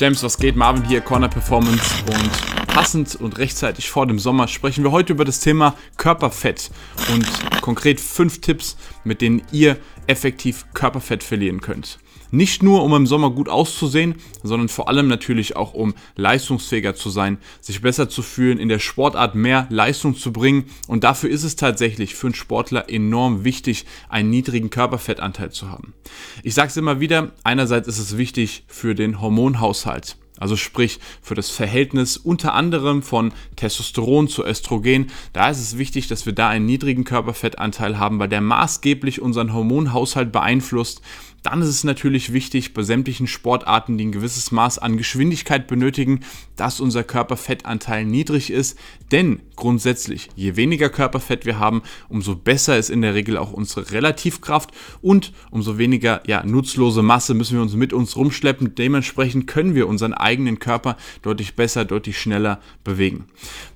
James, was geht? Marvin hier, Corner Performance und passend und rechtzeitig vor dem Sommer sprechen wir heute über das Thema Körperfett und konkret fünf Tipps, mit denen ihr effektiv Körperfett verlieren könnt. Nicht nur, um im Sommer gut auszusehen, sondern vor allem natürlich auch, um leistungsfähiger zu sein, sich besser zu fühlen, in der Sportart mehr Leistung zu bringen. Und dafür ist es tatsächlich für einen Sportler enorm wichtig, einen niedrigen Körperfettanteil zu haben. Ich sage es immer wieder, einerseits ist es wichtig für den Hormonhaushalt. Also sprich für das Verhältnis unter anderem von Testosteron zu Östrogen. Da ist es wichtig, dass wir da einen niedrigen Körperfettanteil haben, weil der maßgeblich unseren Hormonhaushalt beeinflusst. Dann ist es natürlich wichtig, bei sämtlichen Sportarten, die ein gewisses Maß an Geschwindigkeit benötigen, dass unser Körperfettanteil niedrig ist. Denn grundsätzlich, je weniger Körperfett wir haben, umso besser ist in der Regel auch unsere Relativkraft und umso weniger ja, nutzlose Masse müssen wir uns mit uns rumschleppen. Dementsprechend können wir unseren eigenen Körper deutlich besser, deutlich schneller bewegen.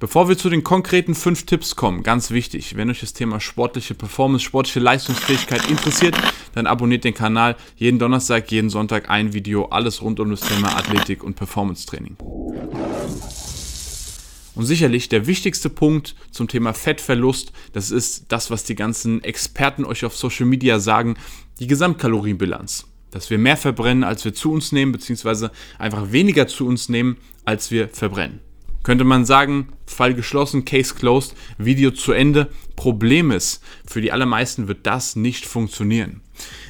Bevor wir zu den konkreten fünf Tipps kommen, ganz wichtig, wenn euch das Thema sportliche Performance, sportliche Leistungsfähigkeit interessiert, dann abonniert den Kanal Jeden Donnerstag, jeden Sonntag ein Video, alles rund um das Thema Athletik und Performance Training. Und sicherlich der wichtigste Punkt zum Thema Fettverlust, das ist das, was die ganzen Experten euch auf Social Media sagen, die Gesamtkalorienbilanz. Dass wir mehr verbrennen, als wir zu uns nehmen, beziehungsweise einfach weniger zu uns nehmen, als wir verbrennen. Könnte man sagen, Fall geschlossen, Case closed, Video zu Ende. Problem ist, für die allermeisten wird das nicht funktionieren.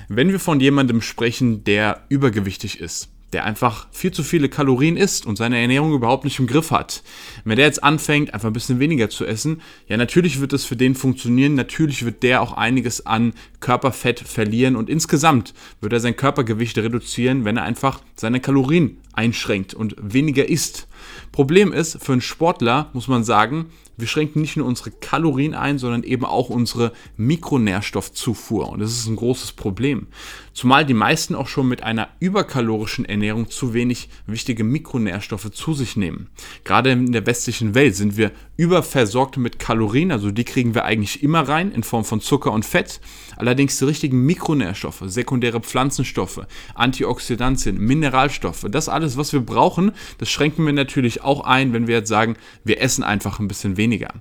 Wenn wir von jemandem sprechen, der übergewichtig ist, der einfach viel zu viele Kalorien isst und seine Ernährung überhaupt nicht im Griff hat. Wenn der jetzt anfängt, einfach ein bisschen weniger zu essen, ja, natürlich wird es für den funktionieren, natürlich wird der auch einiges an Körperfett verlieren und insgesamt wird er sein Körpergewicht reduzieren, wenn er einfach seine Kalorien einschränkt und weniger isst. Problem ist, für einen Sportler muss man sagen, wir schränken nicht nur unsere Kalorien ein, sondern eben auch unsere Mikronährstoffzufuhr. Und das ist ein großes Problem. Zumal die meisten auch schon mit einer überkalorischen Ernährung zu wenig wichtige Mikronährstoffe zu sich nehmen. Gerade in der westlichen Welt sind wir überversorgt mit Kalorien, also die kriegen wir eigentlich immer rein in Form von Zucker und Fett. Allerdings die richtigen Mikronährstoffe, sekundäre Pflanzenstoffe, Antioxidantien, Mineralstoffe, das alles, was wir brauchen, das schränken wir natürlich auch ein, wenn wir jetzt sagen, wir essen einfach ein bisschen weniger.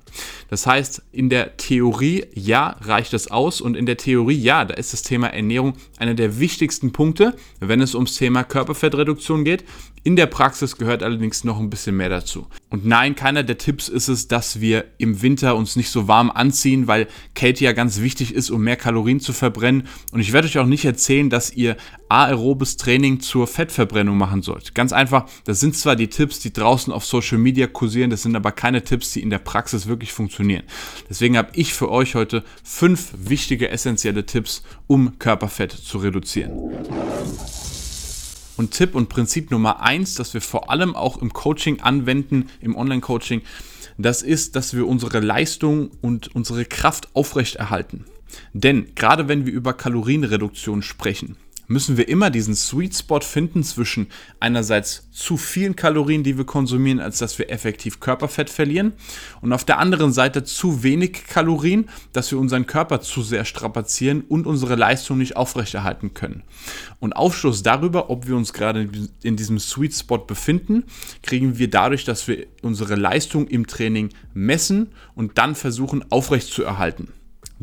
Das heißt, in der Theorie, ja, reicht das aus und in der Theorie, ja, da ist das Thema Ernährung einer der wichtigsten Punkte, wenn es ums Thema Körperfettreduktion geht. In der Praxis gehört allerdings noch ein bisschen mehr dazu. Und nein, keiner der Tipps ist es, dass wir im Winter uns nicht so warm anziehen, weil Kälte ja ganz wichtig ist, um mehr Kalorien zu verbrennen. Und ich werde euch auch nicht erzählen, dass ihr aerobes Training zur Fettverbrennung machen sollt. Ganz einfach, das sind zwar die Tipps, die draußen auf Social Media kursieren, das sind aber keine Tipps, die in der Praxis wirklich funktionieren. Deswegen habe ich für euch heute fünf wichtige, essentielle Tipps, um Körperfett zu reduzieren. Und Tipp und Prinzip Nummer eins, das wir vor allem auch im Coaching anwenden, im Online-Coaching, das ist, dass wir unsere Leistung und unsere Kraft aufrechterhalten. Denn gerade wenn wir über Kalorienreduktion sprechen, müssen wir immer diesen Sweet Spot finden zwischen einerseits zu vielen Kalorien, die wir konsumieren, als dass wir effektiv Körperfett verlieren und auf der anderen Seite zu wenig Kalorien, dass wir unseren Körper zu sehr strapazieren und unsere Leistung nicht aufrechterhalten können. Und Aufschluss darüber, ob wir uns gerade in diesem Sweet Spot befinden, kriegen wir dadurch, dass wir unsere Leistung im Training messen und dann versuchen aufrechtzuerhalten.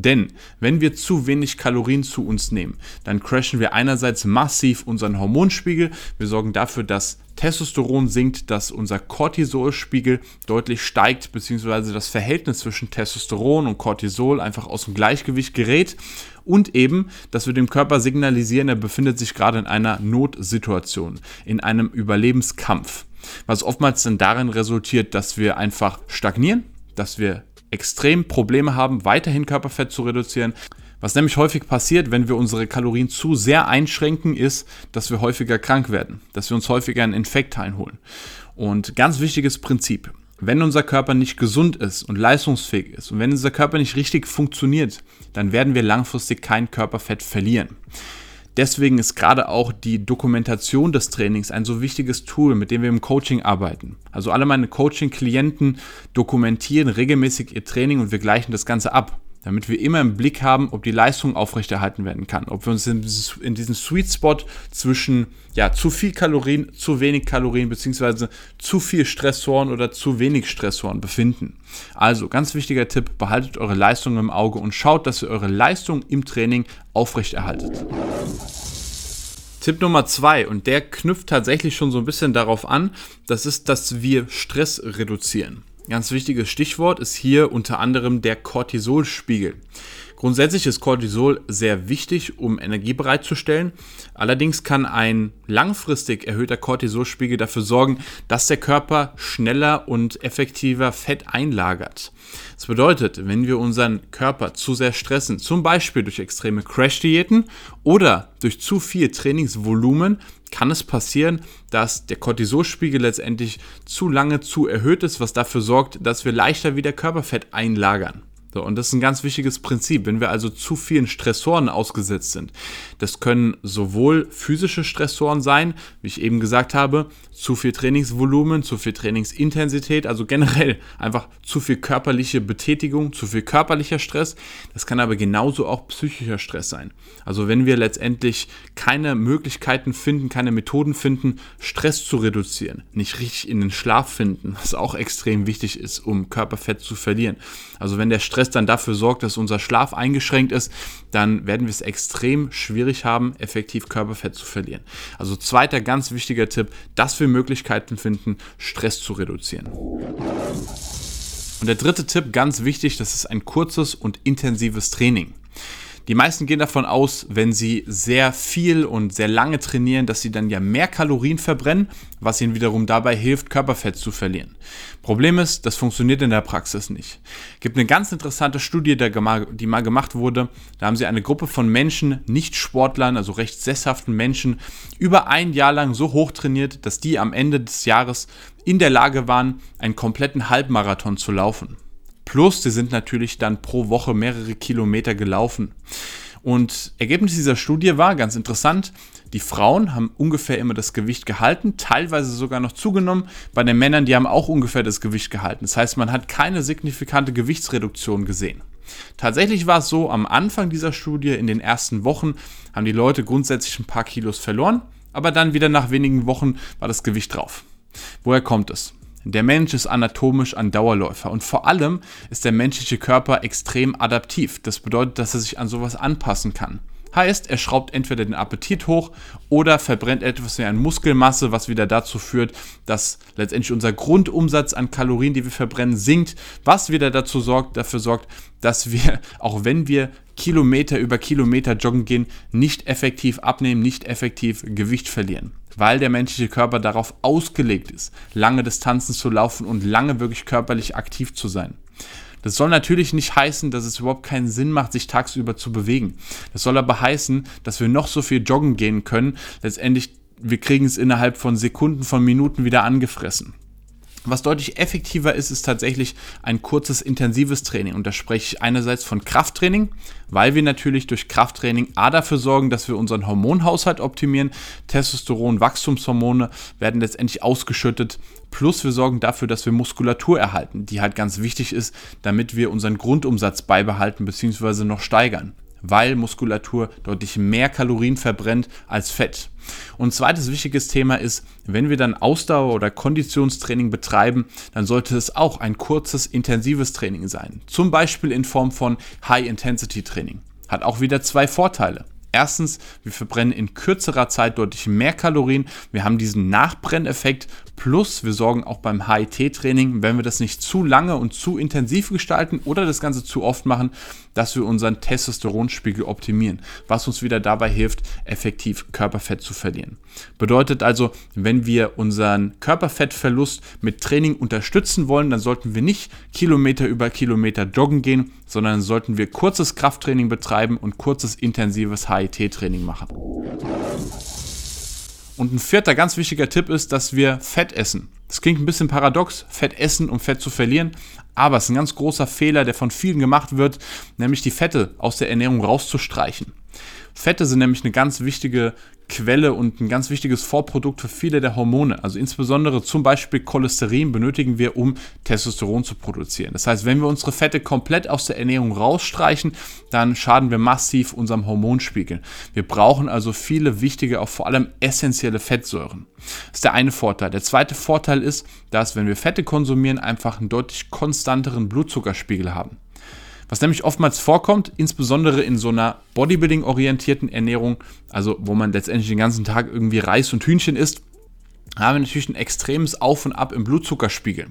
Denn wenn wir zu wenig Kalorien zu uns nehmen, dann crashen wir einerseits massiv unseren Hormonspiegel. Wir sorgen dafür, dass Testosteron sinkt, dass unser Cortisolspiegel deutlich steigt, beziehungsweise das Verhältnis zwischen Testosteron und Cortisol einfach aus dem Gleichgewicht gerät und eben, dass wir dem Körper signalisieren, er befindet sich gerade in einer Notsituation, in einem Überlebenskampf. Was oftmals dann darin resultiert, dass wir einfach stagnieren, dass wir extrem Probleme haben, weiterhin Körperfett zu reduzieren. Was nämlich häufig passiert, wenn wir unsere Kalorien zu sehr einschränken, ist, dass wir häufiger krank werden, dass wir uns häufiger einen Infekt einholen. Und ganz wichtiges Prinzip, wenn unser Körper nicht gesund ist und leistungsfähig ist und wenn unser Körper nicht richtig funktioniert, dann werden wir langfristig kein Körperfett verlieren. Deswegen ist gerade auch die Dokumentation des Trainings ein so wichtiges Tool, mit dem wir im Coaching arbeiten. Also alle meine Coaching-Klienten dokumentieren regelmäßig ihr Training und wir gleichen das Ganze ab. Damit wir immer im Blick haben, ob die Leistung aufrechterhalten werden kann, ob wir uns in, in diesem Sweet Spot zwischen ja, zu viel Kalorien, zu wenig Kalorien beziehungsweise zu viel Stressoren oder zu wenig Stressoren befinden. Also ganz wichtiger Tipp, behaltet eure Leistung im Auge und schaut, dass ihr eure Leistung im Training aufrechterhaltet. Tipp Nummer zwei, und der knüpft tatsächlich schon so ein bisschen darauf an, das ist, dass wir Stress reduzieren. Ganz wichtiges Stichwort ist hier unter anderem der Cortisolspiegel. Grundsätzlich ist Cortisol sehr wichtig, um Energie bereitzustellen. Allerdings kann ein langfristig erhöhter Cortisolspiegel dafür sorgen, dass der Körper schneller und effektiver Fett einlagert. Das bedeutet, wenn wir unseren Körper zu sehr stressen, zum Beispiel durch extreme Crash-Diäten oder durch zu viel Trainingsvolumen, kann es passieren, dass der Cortisolspiegel letztendlich zu lange zu erhöht ist, was dafür sorgt, dass wir leichter wieder Körperfett einlagern. So, und das ist ein ganz wichtiges Prinzip. Wenn wir also zu vielen Stressoren ausgesetzt sind, das können sowohl physische Stressoren sein, wie ich eben gesagt habe, zu viel Trainingsvolumen, zu viel Trainingsintensität, also generell einfach zu viel körperliche Betätigung, zu viel körperlicher Stress. Das kann aber genauso auch psychischer Stress sein. Also wenn wir letztendlich keine Möglichkeiten finden, keine Methoden finden, Stress zu reduzieren, nicht richtig in den Schlaf finden, was auch extrem wichtig ist, um Körperfett zu verlieren. Also wenn der Stress Stress dann dafür sorgt, dass unser Schlaf eingeschränkt ist, dann werden wir es extrem schwierig haben, effektiv Körperfett zu verlieren. Also zweiter ganz wichtiger Tipp, dass wir Möglichkeiten finden, Stress zu reduzieren. Und der dritte Tipp, ganz wichtig, das ist ein kurzes und intensives Training. Die meisten gehen davon aus, wenn sie sehr viel und sehr lange trainieren, dass sie dann ja mehr Kalorien verbrennen, was ihnen wiederum dabei hilft, Körperfett zu verlieren. Problem ist, das funktioniert in der Praxis nicht. Es gibt eine ganz interessante Studie, die mal gemacht wurde. Da haben sie eine Gruppe von Menschen, nicht Sportlern, also recht sesshaften Menschen, über ein Jahr lang so hoch trainiert, dass die am Ende des Jahres in der Lage waren, einen kompletten Halbmarathon zu laufen. Plus, sie sind natürlich dann pro Woche mehrere Kilometer gelaufen. Und Ergebnis dieser Studie war ganz interessant. Die Frauen haben ungefähr immer das Gewicht gehalten, teilweise sogar noch zugenommen. Bei den Männern, die haben auch ungefähr das Gewicht gehalten. Das heißt, man hat keine signifikante Gewichtsreduktion gesehen. Tatsächlich war es so, am Anfang dieser Studie, in den ersten Wochen, haben die Leute grundsätzlich ein paar Kilos verloren, aber dann wieder nach wenigen Wochen war das Gewicht drauf. Woher kommt es? Der Mensch ist anatomisch ein Dauerläufer und vor allem ist der menschliche Körper extrem adaptiv. Das bedeutet, dass er sich an sowas anpassen kann. Heißt, er schraubt entweder den Appetit hoch oder verbrennt etwas mehr an Muskelmasse, was wieder dazu führt, dass letztendlich unser Grundumsatz an Kalorien, die wir verbrennen, sinkt, was wieder dazu sorgt, dafür sorgt, dass wir, auch wenn wir Kilometer über Kilometer joggen gehen, nicht effektiv abnehmen, nicht effektiv Gewicht verlieren. Weil der menschliche Körper darauf ausgelegt ist, lange Distanzen zu laufen und lange wirklich körperlich aktiv zu sein. Das soll natürlich nicht heißen, dass es überhaupt keinen Sinn macht, sich tagsüber zu bewegen. Das soll aber heißen, dass wir noch so viel joggen gehen können. Letztendlich, wir kriegen es innerhalb von Sekunden, von Minuten wieder angefressen. Was deutlich effektiver ist, ist tatsächlich ein kurzes, intensives Training. Und da spreche ich einerseits von Krafttraining, weil wir natürlich durch Krafttraining A dafür sorgen, dass wir unseren Hormonhaushalt optimieren. Testosteron, Wachstumshormone werden letztendlich ausgeschüttet. Plus wir sorgen dafür, dass wir Muskulatur erhalten, die halt ganz wichtig ist, damit wir unseren Grundumsatz beibehalten bzw. noch steigern weil Muskulatur deutlich mehr Kalorien verbrennt als Fett. Und zweites wichtiges Thema ist, wenn wir dann Ausdauer- oder Konditionstraining betreiben, dann sollte es auch ein kurzes, intensives Training sein. Zum Beispiel in Form von High-Intensity-Training. Hat auch wieder zwei Vorteile. Erstens, wir verbrennen in kürzerer Zeit deutlich mehr Kalorien. Wir haben diesen Nachbrenneffekt. Plus, wir sorgen auch beim HIT-Training, wenn wir das nicht zu lange und zu intensiv gestalten oder das Ganze zu oft machen, dass wir unseren Testosteronspiegel optimieren, was uns wieder dabei hilft, effektiv Körperfett zu verlieren. Bedeutet also, wenn wir unseren Körperfettverlust mit Training unterstützen wollen, dann sollten wir nicht Kilometer über Kilometer joggen gehen, sondern sollten wir kurzes Krafttraining betreiben und kurzes intensives HIT-Training machen. Und ein vierter ganz wichtiger Tipp ist, dass wir Fett essen. Das klingt ein bisschen paradox, Fett essen, um Fett zu verlieren, aber es ist ein ganz großer Fehler, der von vielen gemacht wird, nämlich die Fette aus der Ernährung rauszustreichen. Fette sind nämlich eine ganz wichtige Quelle und ein ganz wichtiges Vorprodukt für viele der Hormone. Also insbesondere zum Beispiel Cholesterin benötigen wir, um Testosteron zu produzieren. Das heißt, wenn wir unsere Fette komplett aus der Ernährung rausstreichen, dann schaden wir massiv unserem Hormonspiegel. Wir brauchen also viele wichtige, auch vor allem essentielle Fettsäuren. Das ist der eine Vorteil. Der zweite Vorteil ist, dass wenn wir Fette konsumieren, einfach einen deutlich konstanteren Blutzuckerspiegel haben. Was nämlich oftmals vorkommt, insbesondere in so einer Bodybuilding-orientierten Ernährung, also wo man letztendlich den ganzen Tag irgendwie Reis und Hühnchen isst, haben wir natürlich ein extremes Auf und Ab im Blutzuckerspiegel.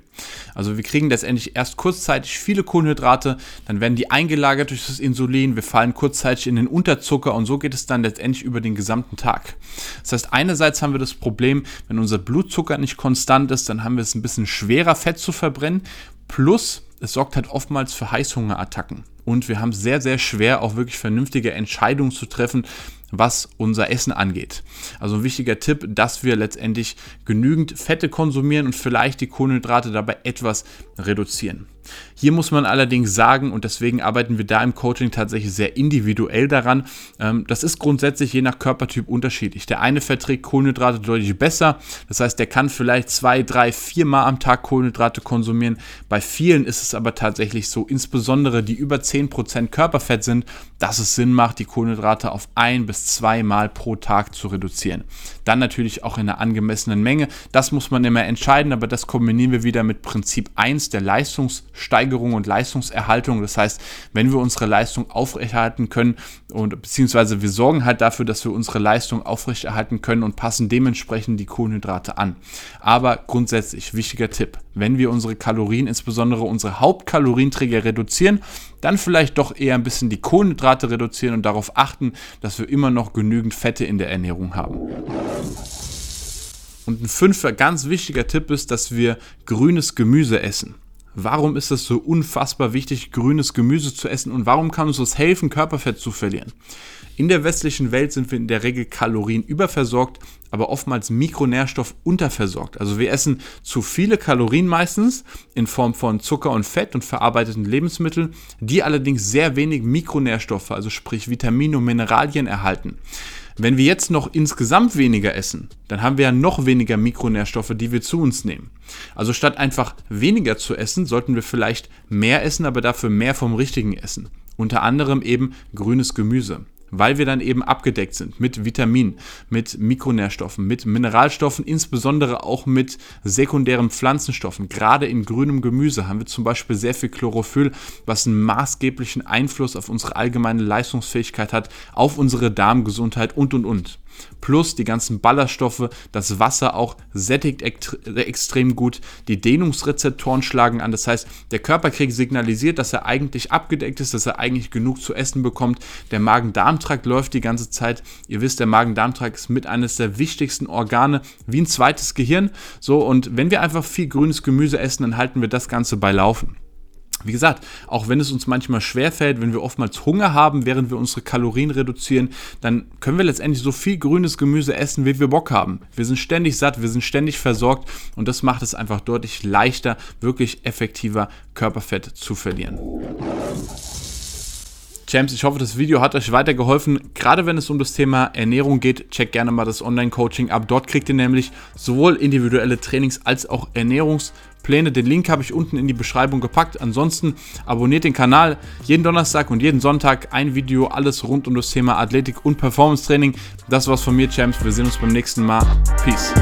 Also wir kriegen letztendlich erst kurzzeitig viele Kohlenhydrate, dann werden die eingelagert durch das Insulin, wir fallen kurzzeitig in den Unterzucker und so geht es dann letztendlich über den gesamten Tag. Das heißt, einerseits haben wir das Problem, wenn unser Blutzucker nicht konstant ist, dann haben wir es ein bisschen schwerer Fett zu verbrennen, plus es sorgt halt oftmals für Heißhungerattacken. Und wir haben sehr, sehr schwer, auch wirklich vernünftige Entscheidungen zu treffen, was unser Essen angeht. Also ein wichtiger Tipp, dass wir letztendlich genügend Fette konsumieren und vielleicht die Kohlenhydrate dabei etwas reduzieren. Hier muss man allerdings sagen, und deswegen arbeiten wir da im Coaching tatsächlich sehr individuell daran, ähm, das ist grundsätzlich je nach Körpertyp unterschiedlich. Der eine verträgt Kohlenhydrate deutlich besser, das heißt, der kann vielleicht zwei, drei, vier Mal am Tag Kohlenhydrate konsumieren. Bei vielen ist es aber tatsächlich so, insbesondere die über 10% Körperfett sind, dass es Sinn macht, die Kohlenhydrate auf ein bis zwei Mal pro Tag zu reduzieren. Dann natürlich auch in einer angemessenen Menge. Das muss man immer entscheiden, aber das kombinieren wir wieder mit Prinzip 1 der Leistungssteigerung und Leistungserhaltung. Das heißt, wenn wir unsere Leistung aufrechterhalten können und beziehungsweise wir sorgen halt dafür, dass wir unsere Leistung aufrechterhalten können und passen dementsprechend die Kohlenhydrate an. Aber grundsätzlich wichtiger Tipp, wenn wir unsere Kalorien, insbesondere unsere Hauptkalorienträger reduzieren, dann vielleicht doch eher ein bisschen die Kohlenhydrate reduzieren und darauf achten, dass wir immer noch genügend Fette in der Ernährung haben. Und ein fünfter ganz wichtiger Tipp ist, dass wir grünes Gemüse essen. Warum ist es so unfassbar wichtig, grünes Gemüse zu essen und warum kann uns das helfen, Körperfett zu verlieren? In der westlichen Welt sind wir in der Regel Kalorien überversorgt, aber oftmals Mikronährstoff unterversorgt. Also wir essen zu viele Kalorien meistens in Form von Zucker und Fett und verarbeiteten Lebensmitteln, die allerdings sehr wenig Mikronährstoffe, also sprich Vitamine und Mineralien erhalten. Wenn wir jetzt noch insgesamt weniger essen, dann haben wir ja noch weniger Mikronährstoffe, die wir zu uns nehmen. Also statt einfach weniger zu essen, sollten wir vielleicht mehr essen, aber dafür mehr vom richtigen essen. Unter anderem eben grünes Gemüse weil wir dann eben abgedeckt sind mit Vitaminen, mit Mikronährstoffen, mit Mineralstoffen, insbesondere auch mit sekundären Pflanzenstoffen. Gerade in grünem Gemüse haben wir zum Beispiel sehr viel Chlorophyll, was einen maßgeblichen Einfluss auf unsere allgemeine Leistungsfähigkeit hat, auf unsere Darmgesundheit und und und plus die ganzen Ballaststoffe, das Wasser auch sättigt extrem gut, die Dehnungsrezeptoren schlagen an, das heißt, der Körper kriegt signalisiert, dass er eigentlich abgedeckt ist, dass er eigentlich genug zu essen bekommt, der Magen-Darm-Trakt läuft die ganze Zeit, ihr wisst, der Magen-Darm-Trakt ist mit eines der wichtigsten Organe, wie ein zweites Gehirn, so und wenn wir einfach viel grünes Gemüse essen, dann halten wir das Ganze bei Laufen. Wie gesagt, auch wenn es uns manchmal schwerfällt, wenn wir oftmals Hunger haben, während wir unsere Kalorien reduzieren, dann können wir letztendlich so viel grünes Gemüse essen, wie wir Bock haben. Wir sind ständig satt, wir sind ständig versorgt und das macht es einfach deutlich leichter, wirklich effektiver Körperfett zu verlieren. Champs, ich hoffe, das Video hat euch weitergeholfen. Gerade wenn es um das Thema Ernährung geht, checkt gerne mal das Online-Coaching ab. Dort kriegt ihr nämlich sowohl individuelle Trainings als auch Ernährungspläne. Den Link habe ich unten in die Beschreibung gepackt. Ansonsten abonniert den Kanal. Jeden Donnerstag und jeden Sonntag ein Video, alles rund um das Thema Athletik und Performance Training. Das war's von mir, Champs. Wir sehen uns beim nächsten Mal. Peace.